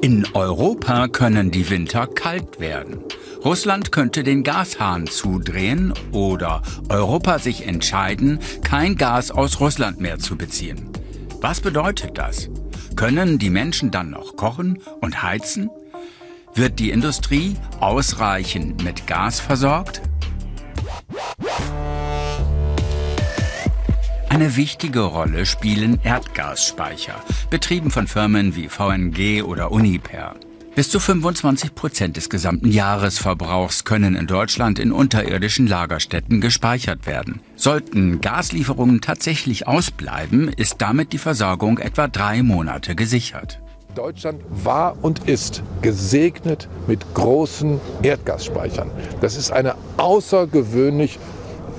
In Europa können die Winter kalt werden. Russland könnte den Gashahn zudrehen oder Europa sich entscheiden, kein Gas aus Russland mehr zu beziehen. Was bedeutet das? Können die Menschen dann noch kochen und heizen? Wird die Industrie ausreichend mit Gas versorgt? Eine wichtige Rolle spielen Erdgasspeicher, betrieben von Firmen wie VNG oder Uniper. Bis zu 25 Prozent des gesamten Jahresverbrauchs können in Deutschland in unterirdischen Lagerstätten gespeichert werden. Sollten Gaslieferungen tatsächlich ausbleiben, ist damit die Versorgung etwa drei Monate gesichert. Deutschland war und ist gesegnet mit großen Erdgasspeichern. Das ist eine außergewöhnlich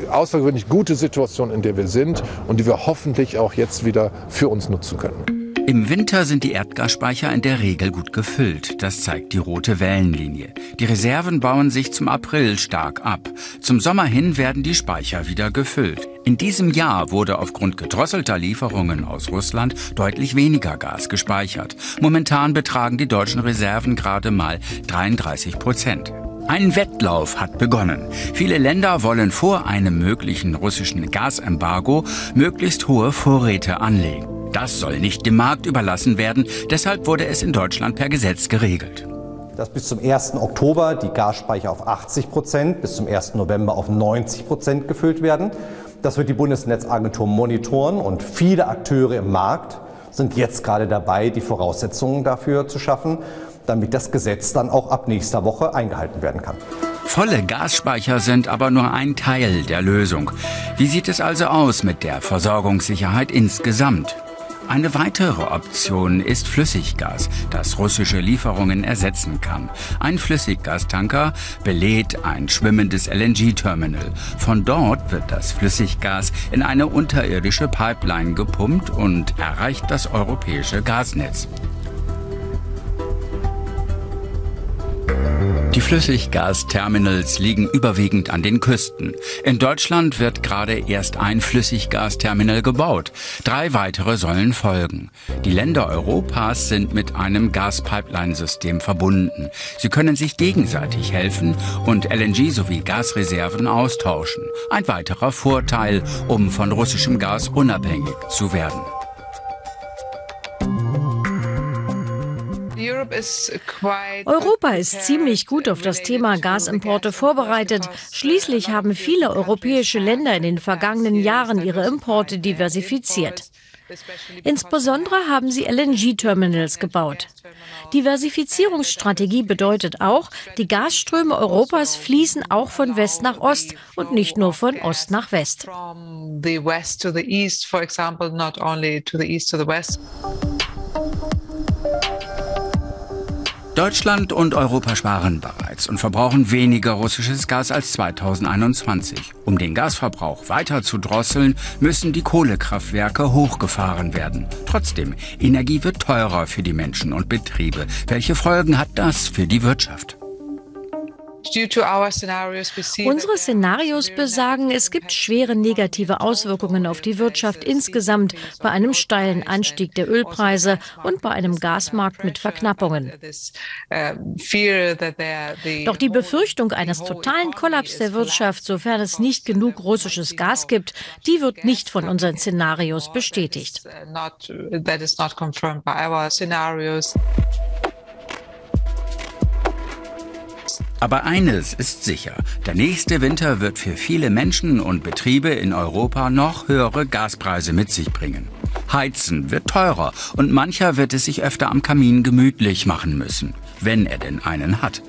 außergewöhnlich gute Situation, in der wir sind und die wir hoffentlich auch jetzt wieder für uns nutzen können. Im Winter sind die Erdgasspeicher in der Regel gut gefüllt. Das zeigt die rote Wellenlinie. Die Reserven bauen sich zum April stark ab. Zum Sommer hin werden die Speicher wieder gefüllt. In diesem Jahr wurde aufgrund gedrosselter Lieferungen aus Russland deutlich weniger Gas gespeichert. Momentan betragen die deutschen Reserven gerade mal 33 Prozent. Ein Wettlauf hat begonnen. Viele Länder wollen vor einem möglichen russischen Gasembargo möglichst hohe Vorräte anlegen. Das soll nicht dem Markt überlassen werden, deshalb wurde es in Deutschland per Gesetz geregelt. Dass bis zum 1. Oktober die Gasspeicher auf 80 Prozent, bis zum 1. November auf 90 Prozent gefüllt werden. Das wird die Bundesnetzagentur monitoren und viele Akteure im Markt sind jetzt gerade dabei, die Voraussetzungen dafür zu schaffen, damit das Gesetz dann auch ab nächster Woche eingehalten werden kann. Volle Gasspeicher sind aber nur ein Teil der Lösung. Wie sieht es also aus mit der Versorgungssicherheit insgesamt? Eine weitere Option ist Flüssiggas, das russische Lieferungen ersetzen kann. Ein Flüssiggastanker belädt ein schwimmendes LNG-Terminal. Von dort wird das Flüssiggas in eine unterirdische Pipeline gepumpt und erreicht das europäische Gasnetz. Die Flüssiggasterminals liegen überwiegend an den Küsten. In Deutschland wird gerade erst ein Flüssiggasterminal gebaut. Drei weitere sollen folgen. Die Länder Europas sind mit einem Gaspipeline-System verbunden. Sie können sich gegenseitig helfen und LNG sowie Gasreserven austauschen. Ein weiterer Vorteil, um von russischem Gas unabhängig zu werden. Europa ist ziemlich gut auf das Thema Gasimporte vorbereitet. Schließlich haben viele europäische Länder in den vergangenen Jahren ihre Importe diversifiziert. Insbesondere haben sie LNG-Terminals gebaut. Diversifizierungsstrategie bedeutet auch, die Gasströme Europas fließen auch von West nach Ost und nicht nur von Ost nach West. Deutschland und Europa sparen bereits und verbrauchen weniger russisches Gas als 2021. Um den Gasverbrauch weiter zu drosseln, müssen die Kohlekraftwerke hochgefahren werden. Trotzdem, Energie wird teurer für die Menschen und Betriebe. Welche Folgen hat das für die Wirtschaft? Unsere Szenarios besagen, es gibt schwere negative Auswirkungen auf die Wirtschaft insgesamt bei einem steilen Anstieg der Ölpreise und bei einem Gasmarkt mit Verknappungen. Doch die Befürchtung eines totalen Kollaps der Wirtschaft, sofern es nicht genug russisches Gas gibt, die wird nicht von unseren Szenarios bestätigt. Aber eines ist sicher, der nächste Winter wird für viele Menschen und Betriebe in Europa noch höhere Gaspreise mit sich bringen. Heizen wird teurer und mancher wird es sich öfter am Kamin gemütlich machen müssen, wenn er denn einen hat.